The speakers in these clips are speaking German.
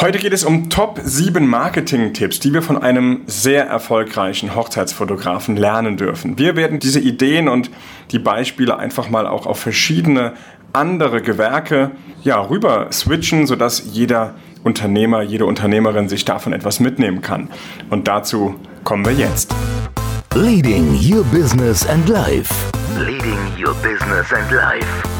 Heute geht es um Top 7 Marketing-Tipps, die wir von einem sehr erfolgreichen Hochzeitsfotografen lernen dürfen. Wir werden diese Ideen und die Beispiele einfach mal auch auf verschiedene andere Gewerke ja, rüber switchen, sodass jeder Unternehmer, jede Unternehmerin sich davon etwas mitnehmen kann. Und dazu kommen wir jetzt. Leading Your Business and Life. Leading Your Business and Life.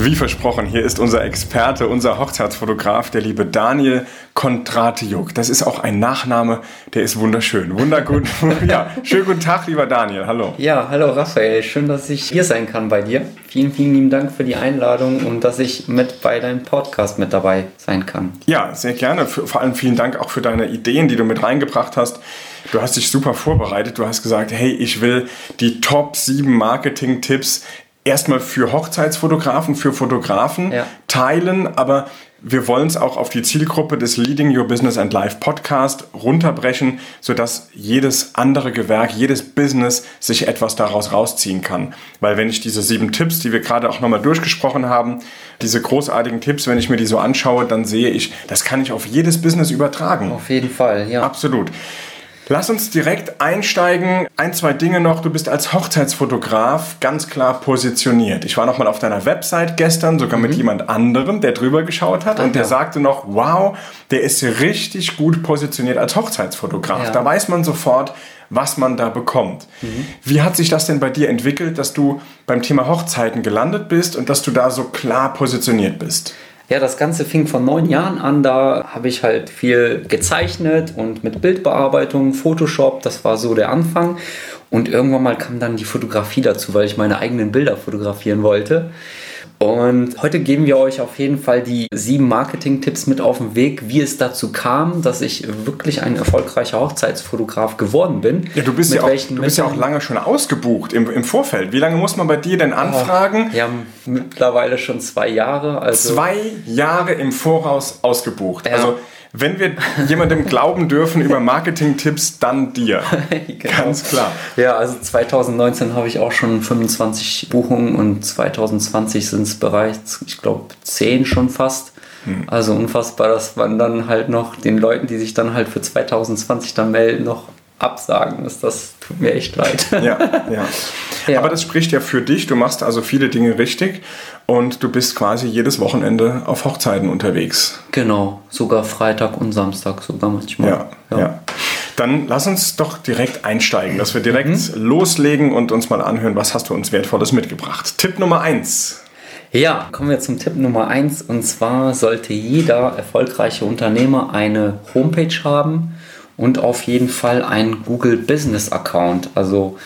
Wie versprochen, hier ist unser Experte, unser Hochzeitsfotograf, der liebe Daniel Kontratiuk. Das ist auch ein Nachname, der ist wunderschön. Wundergut. ja, schönen guten Tag, lieber Daniel. Hallo. Ja, hallo Raphael. Schön, dass ich hier sein kann bei dir. Vielen, vielen lieben Dank für die Einladung und dass ich mit bei deinem Podcast mit dabei sein kann. Ja, sehr gerne. Vor allem vielen Dank auch für deine Ideen, die du mit reingebracht hast. Du hast dich super vorbereitet. Du hast gesagt, hey, ich will die Top 7 Marketing-Tipps erstmal für Hochzeitsfotografen, für Fotografen ja. teilen, aber wir wollen es auch auf die Zielgruppe des Leading Your Business and Life Podcast runterbrechen, sodass jedes andere Gewerk, jedes Business sich etwas daraus rausziehen kann. Weil wenn ich diese sieben Tipps, die wir gerade auch nochmal durchgesprochen haben, diese großartigen Tipps, wenn ich mir die so anschaue, dann sehe ich, das kann ich auf jedes Business übertragen. Auf jeden Fall, ja. Absolut. Lass uns direkt einsteigen. Ein, zwei Dinge noch. Du bist als Hochzeitsfotograf ganz klar positioniert. Ich war noch mal auf deiner Website gestern, sogar mhm. mit jemand anderem, der drüber geschaut hat. Danke. Und der sagte noch, wow, der ist richtig gut positioniert als Hochzeitsfotograf. Ja. Da weiß man sofort, was man da bekommt. Mhm. Wie hat sich das denn bei dir entwickelt, dass du beim Thema Hochzeiten gelandet bist und dass du da so klar positioniert bist? Ja, das Ganze fing vor neun Jahren an. Da habe ich halt viel gezeichnet und mit Bildbearbeitung, Photoshop, das war so der Anfang. Und irgendwann mal kam dann die Fotografie dazu, weil ich meine eigenen Bilder fotografieren wollte. Und heute geben wir euch auf jeden Fall die sieben Marketing-Tipps mit auf den Weg, wie es dazu kam, dass ich wirklich ein erfolgreicher Hochzeitsfotograf geworden bin. Ja, du bist, ja auch, du bist ja auch lange schon ausgebucht im, im Vorfeld. Wie lange muss man bei dir denn anfragen? Oh, ja, mittlerweile schon zwei Jahre. Also zwei Jahre im Voraus ausgebucht. Ja. Also wenn wir jemandem glauben dürfen über Marketing-Tipps, dann dir. genau. Ganz klar. Ja, also 2019 habe ich auch schon 25 Buchungen und 2020 sind es bereits, ich glaube, 10 schon fast. Hm. Also unfassbar, dass man dann halt noch den Leuten, die sich dann halt für 2020 dann melden, noch absagen ist. Das tut mir echt leid. Ja, ja. ja. Aber das spricht ja für dich. Du machst also viele Dinge richtig und du bist quasi jedes Wochenende auf Hochzeiten unterwegs. Genau, sogar Freitag und Samstag sogar manchmal. Ja, ja. ja. Dann lass uns doch direkt einsteigen, dass wir direkt mhm. loslegen und uns mal anhören, was hast du uns Wertvolles mitgebracht. Tipp Nummer 1. Ja, kommen wir zum Tipp Nummer 1 und zwar sollte jeder erfolgreiche Unternehmer eine Homepage haben und auf jeden Fall ein Google Business Account. Also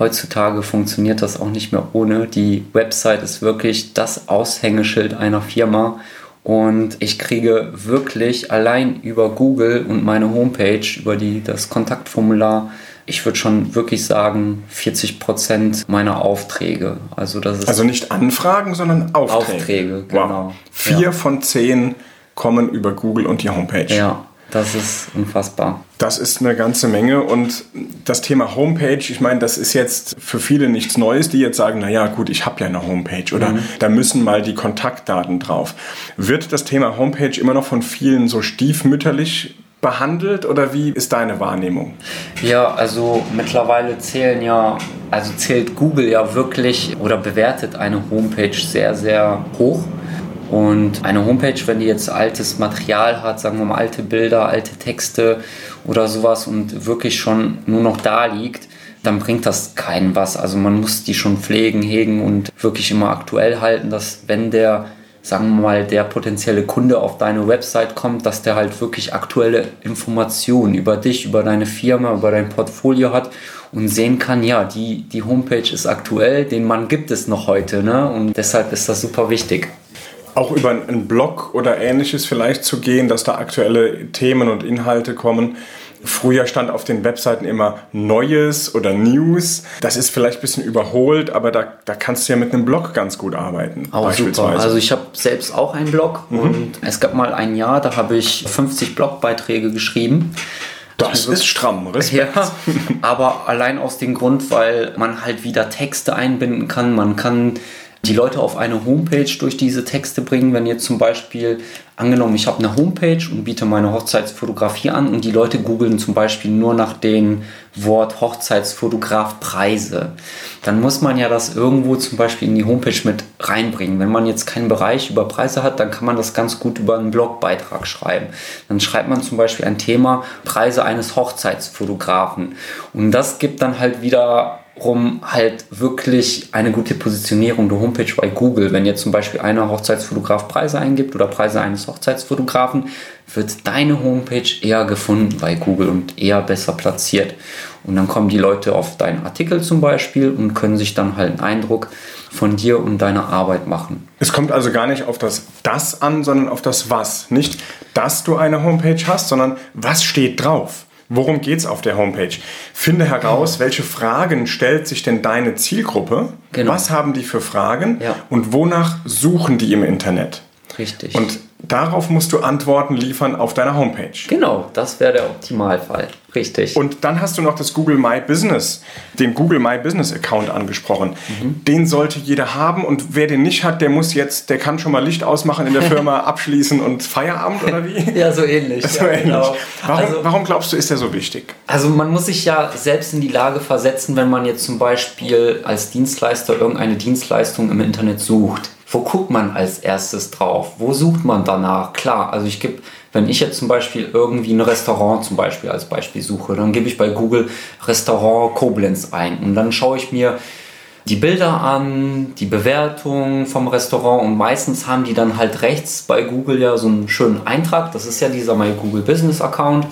heutzutage funktioniert das auch nicht mehr ohne. Die Website ist wirklich das Aushängeschild einer Firma und ich kriege wirklich allein über Google und meine Homepage, über die, das Kontaktformular, ich würde schon wirklich sagen, 40 Prozent meiner Aufträge. Also, das ist also nicht Anfragen, sondern Aufträge. Aufträge, genau. Wow. Vier ja. von zehn kommen über Google und die Homepage. Ja, das ist unfassbar. Das ist eine ganze Menge und das Thema Homepage, ich meine, das ist jetzt für viele nichts Neues, die jetzt sagen, naja gut, ich habe ja eine Homepage oder mhm. da müssen mal die Kontaktdaten drauf. Wird das Thema Homepage immer noch von vielen so stiefmütterlich behandelt oder wie ist deine Wahrnehmung? Ja, also mittlerweile zählen ja, also zählt Google ja wirklich oder bewertet eine Homepage sehr, sehr hoch. Und eine Homepage, wenn die jetzt altes Material hat, sagen wir mal alte Bilder, alte Texte oder sowas und wirklich schon nur noch da liegt, dann bringt das keinen was. Also man muss die schon pflegen, hegen und wirklich immer aktuell halten, dass wenn der, sagen wir mal, der potenzielle Kunde auf deine Website kommt, dass der halt wirklich aktuelle Informationen über dich, über deine Firma, über dein Portfolio hat und sehen kann, ja, die, die Homepage ist aktuell, den Mann gibt es noch heute. Ne? Und deshalb ist das super wichtig auch über einen Blog oder ähnliches vielleicht zu gehen, dass da aktuelle Themen und Inhalte kommen. Früher stand auf den Webseiten immer Neues oder News. Das ist vielleicht ein bisschen überholt, aber da, da kannst du ja mit einem Blog ganz gut arbeiten. Auch super. Also ich habe selbst auch einen Blog mhm. und es gab mal ein Jahr, da habe ich 50 Blogbeiträge geschrieben. Das ist stramm, Respekt. Ja, aber allein aus dem Grund, weil man halt wieder Texte einbinden kann. Man kann die Leute auf eine Homepage durch diese Texte bringen. Wenn jetzt zum Beispiel, angenommen, ich habe eine Homepage und biete meine Hochzeitsfotografie an und die Leute googeln zum Beispiel nur nach dem Wort Hochzeitsfotograf Preise, dann muss man ja das irgendwo zum Beispiel in die Homepage mit reinbringen. Wenn man jetzt keinen Bereich über Preise hat, dann kann man das ganz gut über einen Blogbeitrag schreiben. Dann schreibt man zum Beispiel ein Thema Preise eines Hochzeitsfotografen. Und das gibt dann halt wieder rum halt wirklich eine gute Positionierung der Homepage bei Google. Wenn jetzt zum Beispiel einer Hochzeitsfotograf Preise eingibt oder Preise eines Hochzeitsfotografen, wird deine Homepage eher gefunden bei Google und eher besser platziert. Und dann kommen die Leute auf deinen Artikel zum Beispiel und können sich dann halt einen Eindruck von dir und deiner Arbeit machen. Es kommt also gar nicht auf das Das an, sondern auf das Was. Nicht, dass du eine Homepage hast, sondern was steht drauf. Worum geht es auf der Homepage? Finde heraus, welche Fragen stellt sich denn deine Zielgruppe? Genau. Was haben die für Fragen? Ja. Und wonach suchen die im Internet? Richtig. Und darauf musst du Antworten liefern auf deiner Homepage. genau, das wäre der Optimalfall. Richtig. Und dann hast du noch das Google My Business, den Google My Business Account angesprochen. Den sollte jeder haben und wer den nicht hat, der muss jetzt, der kann schon mal Licht ausmachen in der Firma, abschließen und Feierabend oder wie? ja, so ähnlich. So ja, ähnlich. genau. Warum, Also- warum glaubst du, ist der so wichtig? Also man muss sich ja selbst in die Lage versetzen, wenn man jetzt zum Beispiel als Dienstleister irgendeine Dienstleistung im Internet sucht. Wo guckt man als erstes drauf? Wo sucht man danach? Klar, also ich gebe, wenn ich jetzt zum Beispiel irgendwie ein Restaurant zum Beispiel als Beispiel suche, dann gebe ich bei Google Restaurant Koblenz ein und dann schaue ich mir die Bilder an, die Bewertung vom Restaurant und meistens haben die dann halt rechts bei Google ja so einen schönen Eintrag. Das ist ja dieser My Google Business Account.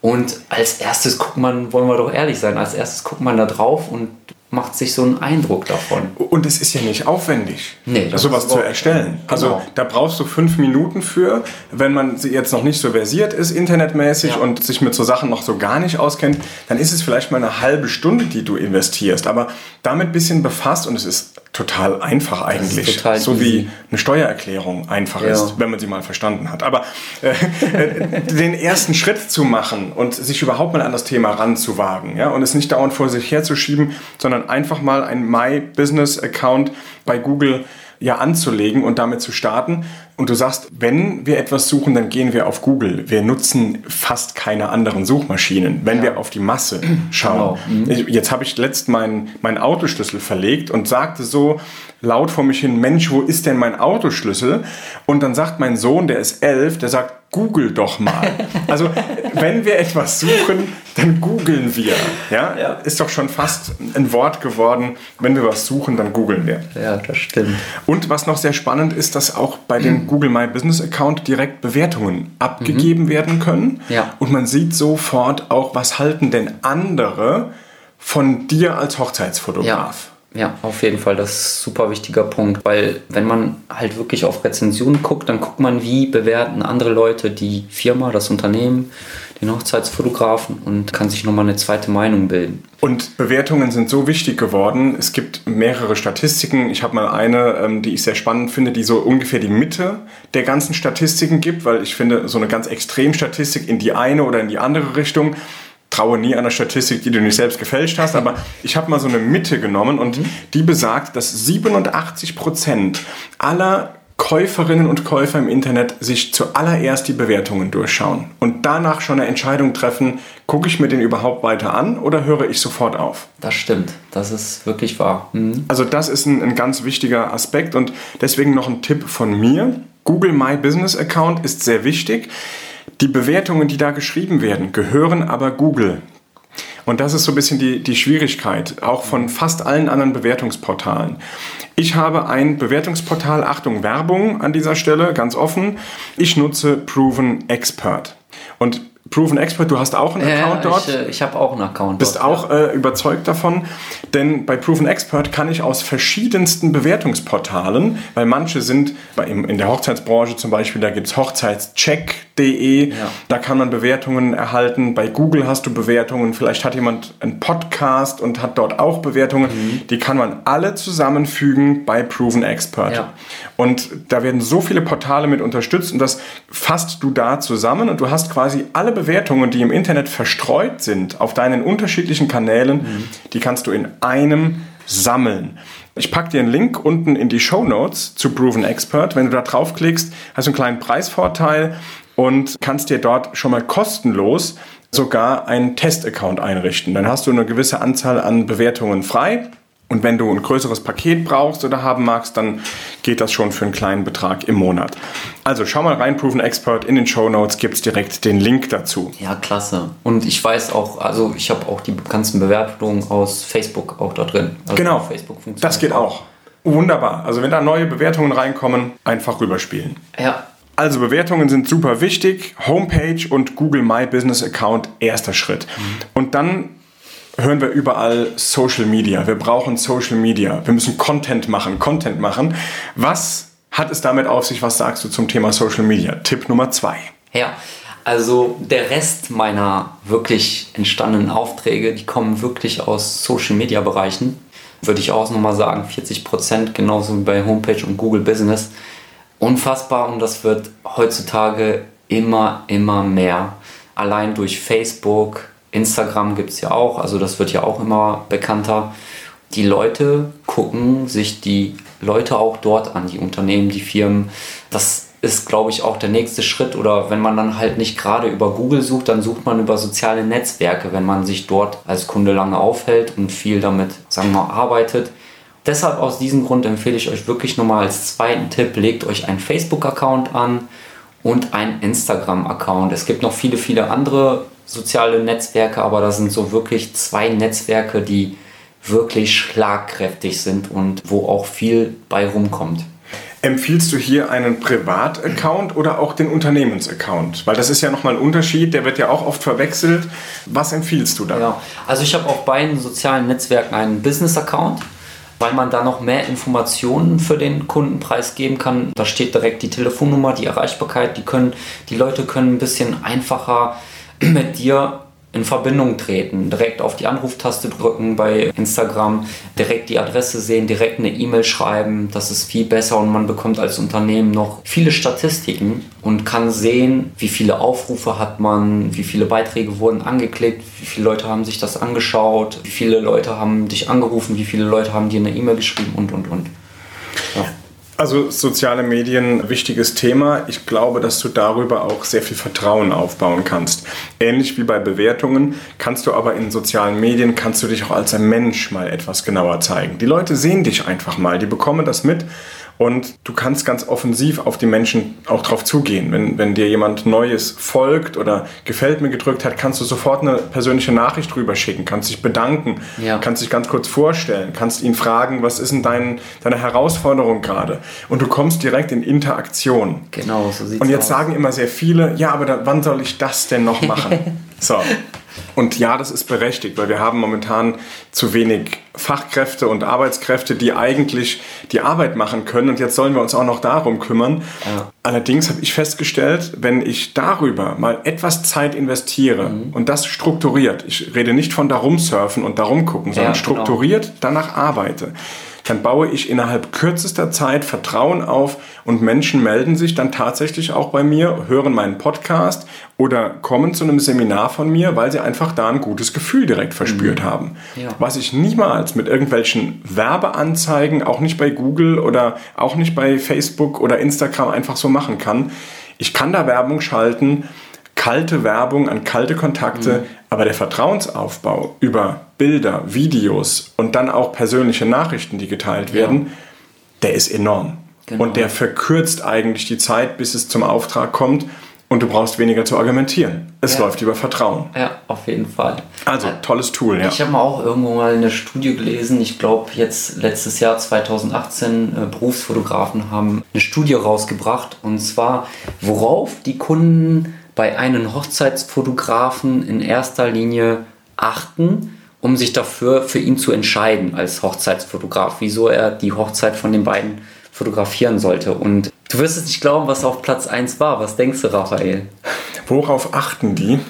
Und als erstes guckt man, wollen wir doch ehrlich sein, als erstes guckt man da drauf und macht sich so einen Eindruck davon. Und es ist ja nicht aufwendig, Nee, sowas zu erstellen. Also Genau. da brauchst du fünf Minuten für, wenn man sie jetzt noch nicht so versiert ist, internetmäßig Ja. und sich mit so Sachen noch so gar nicht auskennt, dann ist es vielleicht mal eine halbe Stunde, die du investierst. Aber damit ein bisschen befasst und es ist total einfach eigentlich. total so easy. wie eine Steuererklärung einfach Ja. ist, wenn man sie mal verstanden hat. Aber äh, äh, den ersten Schritt zu machen und sich überhaupt mal an das Thema ranzuwagen ja, und es nicht dauernd vor sich herzuschieben, sondern einfach mal ein My Business Account bei Google ja anzulegen und damit zu starten. Und du sagst, wenn wir etwas suchen, dann gehen wir auf Google. Wir nutzen fast keine anderen Suchmaschinen, wenn wir auf die Masse schauen. Genau. Ich, jetzt habe ich letzt meinen mein Autoschlüssel verlegt und sagte so laut vor mich hin, Mensch, wo ist denn mein Autoschlüssel? Und dann sagt mein Sohn, der ist elf, der sagt, Google doch mal. Also wenn wir etwas suchen, dann googeln wir. Ja? Ja. Ist doch schon fast ein Wort geworden. Wenn wir was suchen, dann googeln wir. Ja, das stimmt. Und was noch sehr spannend ist, dass auch bei dem Google My Business Account direkt Bewertungen abgegeben werden können. Ja. Und man sieht sofort auch, was halten denn andere von dir als Hochzeitsfotograf. Ja, auf jeden Fall, das ist ein super wichtiger Punkt, weil wenn man halt wirklich auf Rezensionen guckt, dann guckt man, wie bewerten andere Leute die Firma, das Unternehmen, den Hochzeitsfotografen und kann sich nochmal eine zweite Meinung bilden. Und Bewertungen sind so wichtig geworden. Es gibt mehrere Statistiken. Ich habe mal eine, ähm, die ich sehr spannend finde, die so ungefähr die Mitte der ganzen Statistiken gibt, weil ich finde, so eine ganz Extremstatistik in die eine oder in die andere Richtung traue nie einer Statistik, die du nicht selbst gefälscht hast, aber ich habe mal so eine Mitte genommen und die besagt, dass 87 Prozent aller Käuferinnen und Käufer im Internet sich zuallererst die Bewertungen durchschauen und danach schon eine Entscheidung treffen, gucke ich mir den überhaupt weiter an oder höre ich sofort auf. Das stimmt, das ist wirklich wahr. Mhm. Also das ist ein, ein ganz wichtiger Aspekt und deswegen noch ein Tipp von mir. Google My Business Account ist sehr wichtig. Die Bewertungen, die da geschrieben werden, gehören aber Google. Und das ist so ein bisschen die, die Schwierigkeit, auch von fast allen anderen Bewertungsportalen. Ich habe ein Bewertungsportal, Achtung, Werbung an dieser Stelle, ganz offen. Ich nutze Proven Expert. Und Proven Expert, du hast auch einen Account dort ich, äh, ich habe auch einen Account bist dort. auch äh, überzeugt davon, denn bei Proven Expert kann ich aus verschiedensten Bewertungsportalen, weil manche sind in der Hochzeitsbranche zum Beispiel, da gibt es hochzeitscheck.de, Ja. da kann man Bewertungen erhalten. Bei Google hast du Bewertungen, vielleicht hat jemand einen Podcast und hat dort auch Bewertungen. Mhm. Die kann man alle zusammenfügen bei Proven Expert. Ja. Und da werden so viele Portale mit unterstützt und das fasst du da zusammen und du hast quasi alle Bewertungen, die im Internet verstreut sind auf deinen unterschiedlichen Kanälen, die kannst du in einem sammeln. Ich packe dir einen Link unten in die Show Notes zu Proven Expert. Wenn du da draufklickst, hast du einen kleinen Preisvorteil und kannst dir dort schon mal kostenlos sogar einen Test-Account einrichten. Dann hast du eine gewisse Anzahl an Bewertungen frei. Und wenn du ein größeres Paket brauchst oder haben magst, dann geht das schon für einen kleinen Betrag im Monat. Also schau mal rein, Proven Expert. In den Show Notes gibt es direkt den Link dazu. Ja, klasse. Und ich weiß auch, also ich habe auch die ganzen Bewertungen aus Facebook auch da drin. Also Genau, Facebook funktioniert das geht auch. Wunderbar. Also wenn da neue Bewertungen reinkommen, einfach rüberspielen. Ja, Also Bewertungen sind super wichtig. Homepage und Google My Business Account erster Schritt. Und dann hören wir überall Social Media. Wir brauchen Social Media. Wir müssen Content machen, Content machen. Was hat es damit auf sich? Was sagst du zum Thema Social Media? Tipp Nummer zwei. Ja, also der Rest meiner wirklich entstandenen Aufträge, die kommen wirklich aus Social Media Bereichen. Würde ich auch nochmal sagen, 40 Prozent, genauso wie bei Homepage und Google Business. Unfassbar und das wird heutzutage immer, immer mehr. Allein durch Facebook, Instagram gibt es ja auch, also das wird ja auch immer bekannter. Die Leute gucken sich die Leute auch dort an, die Unternehmen, die Firmen. Das ist, glaube ich, auch der nächste Schritt. Oder wenn man dann halt nicht gerade über Google sucht, dann sucht man über soziale Netzwerke, wenn man sich dort als Kunde lange aufhält und viel damit, sagen wir mal, arbeitet. Deshalb aus diesem Grund empfehle ich euch wirklich nochmal als zweiten Tipp, legt euch einen Facebook-Account an und einen Instagram-Account. Es gibt noch viele, viele andere soziale Netzwerke, aber das sind so wirklich zwei Netzwerke, die wirklich schlagkräftig sind und wo auch viel bei rumkommt. Empfiehlst du hier einen Privataccount oder auch den Unternehmensaccount? Weil das ist ja nochmal ein Unterschied, der wird ja auch oft verwechselt. Was empfiehlst du da? Ja, also ich habe auf beiden sozialen Netzwerken einen Business-Account, weil man da noch mehr Informationen für den Kunden preisgeben kann. Da steht direkt die Telefonnummer, die Erreichbarkeit. Die, können, die Leute können ein bisschen einfacher mit dir in Verbindung treten, direkt auf die Anruftaste drücken bei Instagram, direkt die Adresse sehen, direkt eine E-Mail schreiben. Das ist viel besser und man bekommt als Unternehmen noch viele Statistiken und kann sehen, wie viele Aufrufe hat man, wie viele Beiträge wurden angeklickt, wie viele Leute haben sich das angeschaut, wie viele Leute haben dich angerufen, wie viele Leute haben dir eine E-Mail geschrieben und und und. Ja. Also soziale Medien, wichtiges Thema. Ich glaube, dass du darüber auch sehr viel Vertrauen aufbauen kannst. Ähnlich wie bei Bewertungen kannst du aber in sozialen Medien, kannst du dich auch als ein Mensch mal etwas genauer zeigen. Die Leute sehen dich einfach mal, die bekommen das mit und du kannst ganz offensiv auf die Menschen auch drauf zugehen. Wenn, wenn dir jemand Neues folgt oder gefällt mir gedrückt hat, kannst du sofort eine persönliche Nachricht drüber schicken, kannst dich bedanken, Ja. kannst dich ganz kurz vorstellen, kannst ihn fragen, was ist denn dein, deine Herausforderung gerade? Und du kommst direkt in Interaktion. Genau, so sieht's Und jetzt aus. sagen immer sehr viele, ja, aber da, wann soll ich das denn noch machen? so. Und ja, das ist berechtigt, weil wir haben momentan zu wenig Fachkräfte und Arbeitskräfte, die eigentlich die Arbeit machen können. Und jetzt sollen wir uns auch noch darum kümmern. Ja. Allerdings habe ich festgestellt, wenn ich darüber mal etwas Zeit investiere Mhm. und das strukturiert, ich rede nicht von darum surfen und darum gucken, sondern Ja, genau. strukturiert danach arbeite, dann baue ich innerhalb kürzester Zeit Vertrauen auf und Menschen melden sich dann tatsächlich auch bei mir, hören meinen Podcast oder kommen zu einem Seminar von mir, weil sie einfach da ein gutes Gefühl direkt verspürt haben. Ja. Was ich niemals mit irgendwelchen Werbeanzeigen, auch nicht bei Google oder auch nicht bei Facebook oder Instagram einfach so machen kann. Ich kann da Werbung schalten, kalte Werbung an kalte Kontakte, aber der Vertrauensaufbau über Bilder, Videos und dann auch persönliche Nachrichten, die geteilt werden, der ist enorm. Genau. Und der verkürzt eigentlich die Zeit, bis es zum Auftrag kommt und du brauchst weniger zu argumentieren. Es Ja. läuft über Vertrauen. Ja, auf jeden Fall. Also, tolles Tool, ja. Ich habe mal auch irgendwo mal eine Studie gelesen, ich glaube jetzt letztes Jahr 2018, äh, Berufsfotografen haben eine Studie rausgebracht und zwar, worauf die Kunden bei einem Hochzeitsfotografen in erster Linie achten, um sich dafür für ihn zu entscheiden als Hochzeitsfotograf, wieso er die Hochzeit von den beiden fotografieren sollte. Und du wirst es nicht glauben, was auf Platz 1 war. Was denkst du, Raphael? Worauf achten die?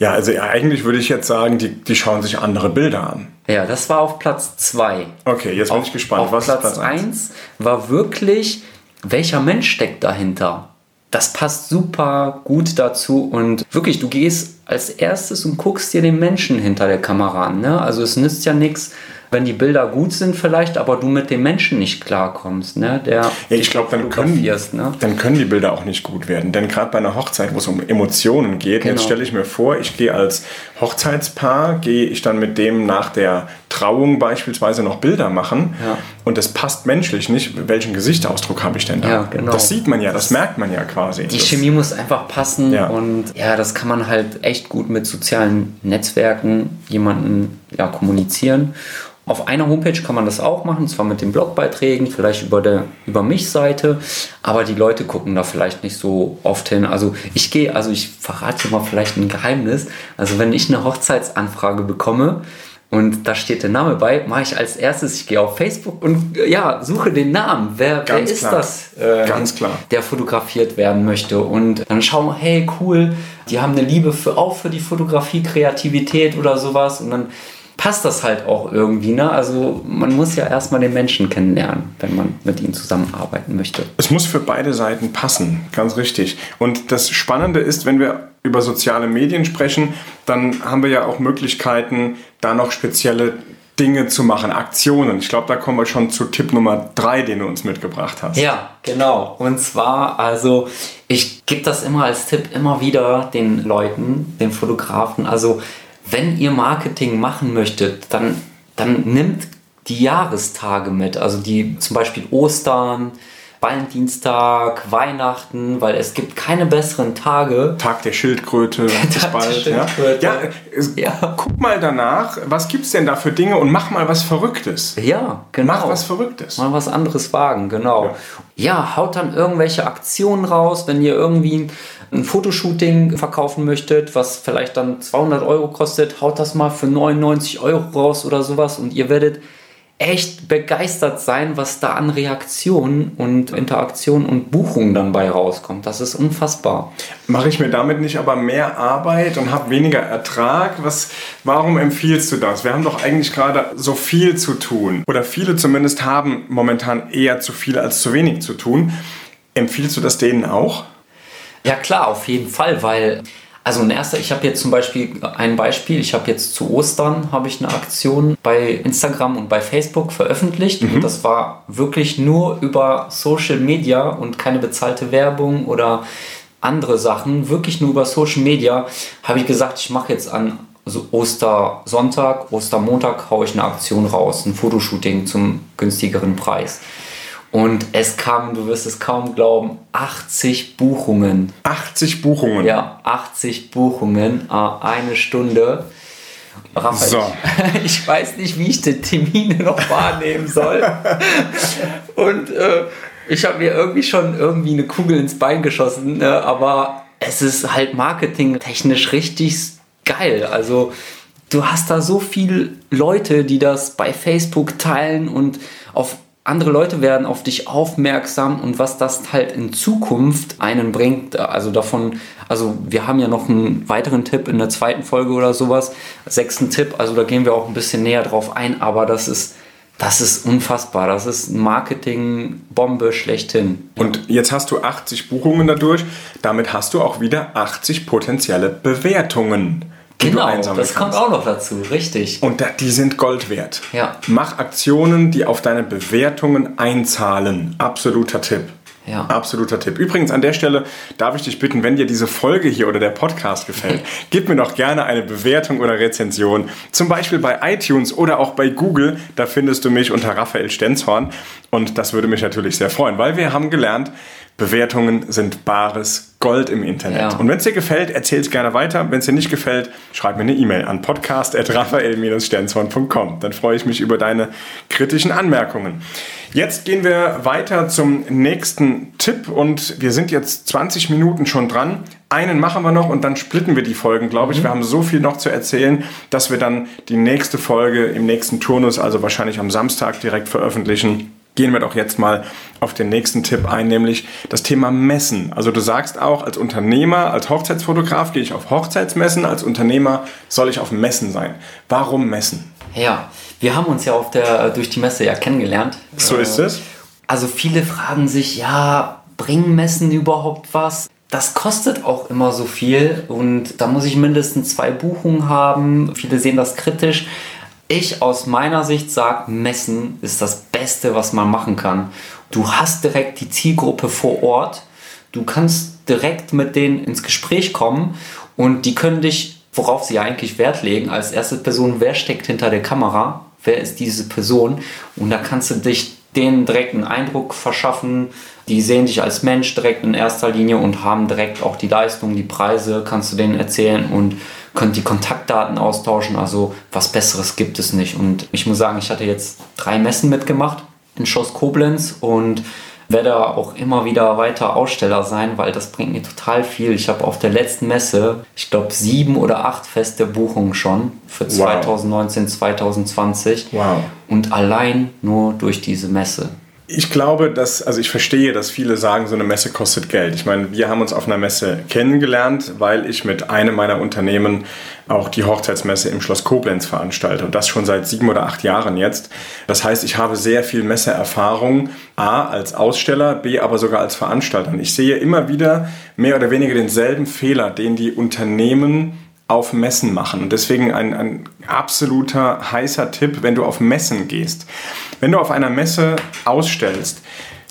Ja, also eigentlich würde ich jetzt sagen, die, die schauen sich andere Bilder an. Ja, das war auf Platz 2. Okay, jetzt bin auf, ich gespannt. Auf Was Platz ist Platz 1? 1 war wirklich, welcher Mensch steckt dahinter? Das passt super gut dazu und wirklich, du gehst als erstes und guckst dir den Menschen hinter der Kamera an. Ne? Also es nützt ja nichts, wenn die Bilder gut sind vielleicht, aber du mit dem Menschen nicht klarkommst, ne? Der Ja, ich glaube, dann können, ne? dann können die Bilder auch nicht gut werden. Denn gerade bei einer Hochzeit, wo es um Emotionen geht, Genau. jetzt stelle ich mir vor, ich gehe als Hochzeitspaar, gehe ich dann mit dem nach der Trauung beispielsweise noch Bilder machen Ja. und das passt menschlich nicht. Welchen Gesichtsausdruck habe ich denn da? Ja, genau. Das sieht man ja, das merkt man ja quasi. Die das, Chemie muss einfach passen Ja. und ja, das kann man halt echt gut mit sozialen Netzwerken jemanden ja, kommunizieren. Auf einer Homepage kann man das auch machen, zwar mit den Blogbeiträgen, vielleicht über der über mich Seite, aber die Leute gucken da vielleicht nicht so oft hin. Also ich gehe, also ich verrate mal vielleicht ein Geheimnis. Also wenn ich eine Hochzeitsanfrage bekomme, und da steht der Name bei, mache ich als erstes, ich gehe auf Facebook und äh, ja, suche den Namen. Wer, wer ist klar. das? äh, Ganz klar. der fotografiert werden möchte. Und dann schauen wir, hey, cool, die haben eine Liebe für, auch für die Fotografie, Kreativität oder sowas. Und dann passt das halt auch irgendwie. Ne? Also man muss ja erstmal den Menschen kennenlernen, wenn man mit ihm zusammenarbeiten möchte. Es muss für beide Seiten passen, ganz richtig. Und das Spannende ist, wenn wir über soziale Medien sprechen, dann haben wir ja auch Möglichkeiten, da noch spezielle Dinge zu machen, Aktionen. Ich glaube, da kommen wir schon zu Tipp Nummer drei, den du uns mitgebracht hast. Ja, genau. Und zwar, also ich gebe das immer als Tipp immer wieder den Leuten, den Fotografen. Also wenn ihr Marketing machen möchtet, dann, dann nimmt die Jahrestage mit. Also die zum Beispiel Ostern, Valentinstag, Weihnachten, weil es gibt keine besseren Tage. Tag der Schildkröte Tag der bald. Schildkröte. Ja, ja, es, Ja. guck mal danach, was gibt's denn da für Dinge und mach mal was Verrücktes. Ja, genau. Mach was Verrücktes. Mal was anderes wagen, genau. Ja. haut dann irgendwelche Aktionen raus, wenn ihr irgendwie ein Fotoshooting verkaufen möchtet, was vielleicht dann 200 Euro kostet, haut das mal für 99 Euro raus oder sowas und ihr werdet echt begeistert sein, was da an Reaktionen und Interaktionen und Buchungen dann bei rauskommt. Das ist unfassbar. Mache ich mir damit nicht aber mehr Arbeit und habe weniger Ertrag? Was, warum empfiehlst du das? Wir haben doch eigentlich gerade so viel zu tun. Oder viele zumindest haben momentan eher zu viel als zu wenig zu tun. Empfiehlst du das denen auch? Ja klar, auf jeden Fall, weil also ein erster, ich habe jetzt zum Beispiel ein Beispiel, ich habe jetzt zu Ostern habe ich eine Aktion bei Instagram und bei Facebook veröffentlicht und das war wirklich nur über Social Media und keine bezahlte Werbung oder andere Sachen, wirklich nur über Social Media habe ich gesagt, ich mache jetzt an also Ostersonntag, Ostermontag haue ich eine Aktion raus, ein Fotoshooting zum günstigeren Preis. Und es kamen, du wirst es kaum glauben, 80 Buchungen. 80 Buchungen. Ja, 80 Buchungen, äh, eine Stunde. Raphael, So. ich, ich weiß nicht, wie ich die Termine noch wahrnehmen soll. Und äh, ich habe mir irgendwie schon irgendwie eine Kugel ins Bein geschossen, ne? aber es ist halt marketingtechnisch richtig geil. Also du hast da so viele Leute, die das bei Facebook teilen und auf andere Leute werden auf dich aufmerksam und was das halt in Zukunft einen bringt, also davon, also wir haben ja noch einen weiteren Tipp in der zweiten Folge oder sowas, sechsten Tipp, also da gehen wir auch ein bisschen näher drauf ein, aber das ist, das ist unfassbar, das ist Marketing-Bombe schlechthin. Und jetzt hast du 80 Buchungen dadurch. Damit hast du auch wieder 80 potenzielle Bewertungen. Die du Genau, einsammeln das kommt kannst. auch noch dazu, richtig. Und die sind Gold wert. Ja. Mach Aktionen, die auf deine Bewertungen einzahlen. Absoluter Tipp. Ja. Absoluter Tipp. Übrigens an der Stelle darf ich dich bitten, wenn dir diese Folge hier oder der Podcast gefällt, gib mir doch gerne eine Bewertung oder Rezension. Zum Beispiel bei iTunes oder auch bei Google. Da findest du mich unter Raphael Stenzhorn. Und das würde mich natürlich sehr freuen, weil wir haben gelernt, Bewertungen sind bares Gold im Internet. Ja. Und wenn es dir gefällt, erzähl es gerne weiter. Wenn es dir nicht gefällt, schreib mir eine E-Mail an podcast.raphael-stenzhorn.com. Dann freue ich mich über deine kritischen Anmerkungen. Jetzt gehen wir weiter zum nächsten Tipp und wir sind jetzt 20 Minuten schon dran. Einen machen wir noch und dann splitten wir die Folgen, glaube ich. Wir haben so viel noch zu erzählen, dass wir dann die nächste Folge im nächsten Turnus, also wahrscheinlich am Samstag direkt veröffentlichen. Gehen wir doch jetzt mal auf den nächsten Tipp ein, nämlich das Thema Messen. Also du sagst auch, als Unternehmer, als Hochzeitsfotograf gehe ich auf Hochzeitsmessen, als Unternehmer soll ich auf Messen sein. Warum Messen? Ja, wir haben uns ja auf der, durch die Messe ja kennengelernt. So ist es. Also viele fragen sich, ja, bringen Messen überhaupt was? Das kostet auch immer so viel und da muss ich mindestens zwei Buchungen haben. Viele sehen das kritisch. Ich aus meiner Sicht sage, Messen ist das Beste, was man machen kann. Du hast direkt die Zielgruppe vor Ort. Du kannst direkt mit denen ins Gespräch kommen und die können dich, worauf sie eigentlich Wert legen, als erste Person, wer steckt hinter der Kamera, wer ist diese Person und da kannst du dich denen direkt einen Eindruck verschaffen. Die sehen dich als Mensch direkt in erster Linie und haben direkt auch die Leistung, die Preise, kannst du denen erzählen und könnt die Kontaktdaten austauschen. Also was Besseres gibt es nicht. Und ich muss sagen, ich hatte jetzt drei Messen mitgemacht in Schloss Koblenz und werde auch immer wieder weiter Aussteller sein, weil das bringt mir total viel. Ich habe auf der letzten Messe, ich glaube, sieben oder acht feste Buchungen schon für 2019, 2020. Wow. Und allein nur durch diese Messe. Ich glaube, dass, also ich verstehe, dass viele sagen, so eine Messe kostet Geld. Ich meine, wir haben uns auf einer Messe kennengelernt, weil ich mit einem meiner Unternehmen auch die Hochzeitsmesse im Schloss Koblenz veranstalte und das schon seit sieben oder acht Jahren jetzt. Das heißt, ich habe sehr viel Messeerfahrung, A als Aussteller, B aber sogar als Veranstalter. Und ich sehe immer wieder mehr oder weniger denselben Fehler, den die Unternehmen auf Messen machen. Und deswegen ein, ein absoluter heißer Tipp, wenn du auf Messen gehst. Wenn du auf einer Messe ausstellst,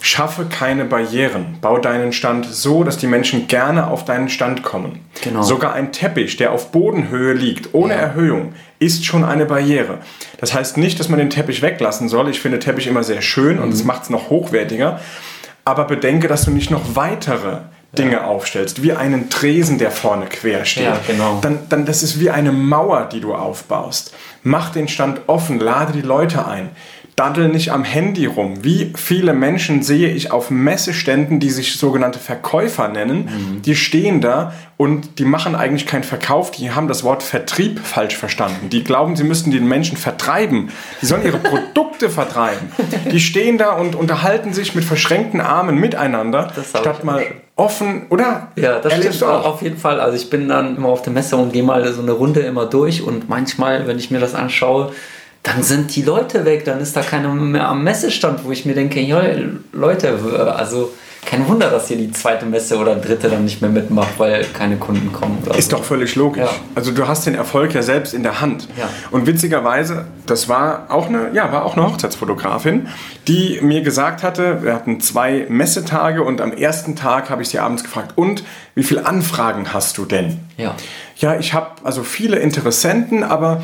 schaffe keine Barrieren. Bau deinen Stand so, dass die Menschen gerne auf deinen Stand kommen. Genau. Sogar ein Teppich, der auf Bodenhöhe liegt, ohne Ja. Erhöhung, ist schon eine Barriere. Das heißt nicht, dass man den Teppich weglassen soll. Ich finde Teppich immer sehr schön und Mhm. es macht es noch hochwertiger. Aber bedenke, dass du nicht noch weitere Dinge aufstellst, wie einen Tresen, der vorne quer steht. Ja, genau. Dann, dann das ist wie eine Mauer, die du aufbaust. Mach den Stand offen, lade die Leute ein. Daddel nicht am Handy rum. Wie viele Menschen sehe ich auf Messeständen, die sich sogenannte Verkäufer nennen, Mhm. die stehen da und die machen eigentlich keinen Verkauf, die haben das Wort Vertrieb falsch verstanden. Die glauben, sie müssten den Menschen vertreiben. Die sollen ihre Produkte vertreiben. Die stehen da und unterhalten sich mit verschränkten Armen miteinander, statt mal offen, oder? Ja, das Erlebst stimmt auch? auf jeden Fall. Also ich bin dann immer auf der Messe und gehe mal so eine Runde immer durch und manchmal, wenn ich mir das anschaue, dann sind die Leute weg, dann ist da keiner mehr am Messestand, wo ich mir denke, ja, Leute, also kein Wunder, dass hier die zweite Messe oder dritte dann nicht mehr mitmacht, weil keine Kunden kommen. Ist so. doch völlig logisch. Ja. Also du hast den Erfolg ja selbst in der Hand. Ja. Und witzigerweise, das war auch eine, ja, war auch eine Hochzeitsfotografin, die mir gesagt hatte, wir hatten zwei Messetage und am ersten Tag habe ich sie abends gefragt, und wie viele Anfragen hast du denn? Ja. Ja, ich habe also viele Interessenten, aber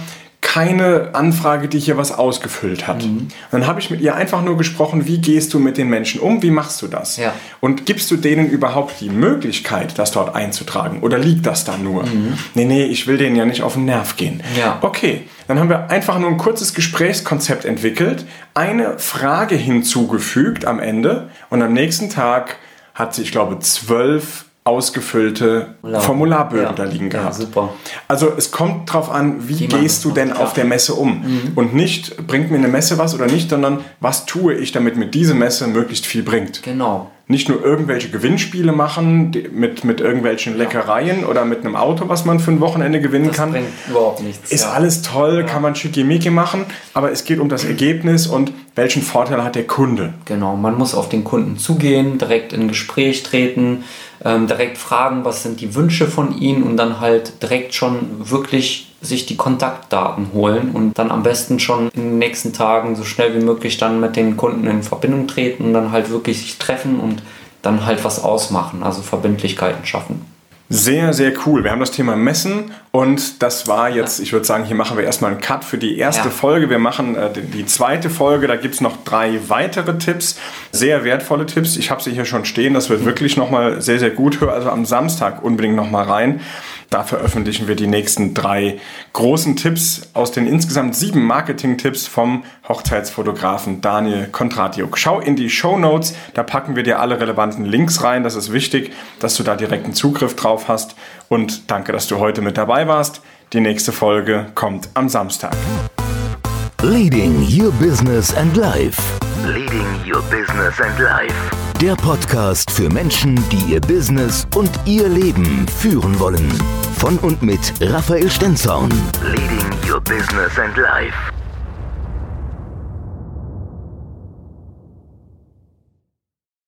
keine Anfrage, die hier was ausgefüllt hat. Mhm. Dann habe ich mit ihr einfach nur gesprochen, wie gehst du mit den Menschen um, wie machst du das? Ja. Und gibst du denen überhaupt die Möglichkeit, das dort einzutragen? Oder liegt das da nur? Nee, nee, ich will denen ja nicht auf den Nerv gehen. Mhm. Ja. Okay, dann haben wir einfach nur ein kurzes Gesprächskonzept entwickelt, eine Frage hinzugefügt am Ende und am nächsten Tag hat sie, ich glaube, zwölf ausgefüllte Formular. Formularbögen Ja. da liegen Ja, gehabt. super. Also es kommt drauf an, wie man gehst du denn auf der Messe um? Und nicht, bringt mir eine Messe was oder nicht, sondern was tue ich, damit mir diese Messe möglichst viel bringt. Genau. Nicht nur irgendwelche Gewinnspiele machen mit, mit irgendwelchen Leckereien oder mit einem Auto, was man für ein Wochenende gewinnen Das kann. bringt überhaupt nichts. Ist ja. alles toll, kann man schickimicki machen, aber es geht um das Ergebnis und welchen Vorteil hat der Kunde. Genau, man muss auf den Kunden zugehen, direkt in Gespräch treten, ähm, direkt fragen, was sind die Wünsche von ihnen und dann halt direkt schon wirklich sich die Kontaktdaten holen und dann am besten schon in den nächsten Tagen so schnell wie möglich dann mit den Kunden in Verbindung treten und dann halt wirklich sich treffen und dann halt was ausmachen, also Verbindlichkeiten schaffen. Sehr, sehr cool. Wir haben das Thema Messen und das war jetzt, ich würde sagen, hier machen wir erstmal einen Cut für die erste Ja. Folge. Wir machen äh, die, die zweite Folge, da gibt es noch drei weitere Tipps, sehr wertvolle Tipps. Ich habe sie hier schon stehen, das wird wirklich nochmal sehr, sehr gut. Hör also am Samstag unbedingt nochmal rein. Da veröffentlichen wir die nächsten drei großen Tipps aus den insgesamt sieben Marketing-Tipps vom Hochzeitsfotografen Daniel Kontratiuk. Schau in die Show Notes, da packen wir dir alle relevanten Links rein. Das ist wichtig, dass du da direkten Zugriff drauf hast. Und danke, dass du heute mit dabei warst. Die nächste Folge kommt am Samstag. Leading Your Business and Life. Leading your business and life. Der Podcast für Menschen, die ihr Business und ihr Leben führen wollen. Von und mit Raphael Stenzhorn. Leading your business and life.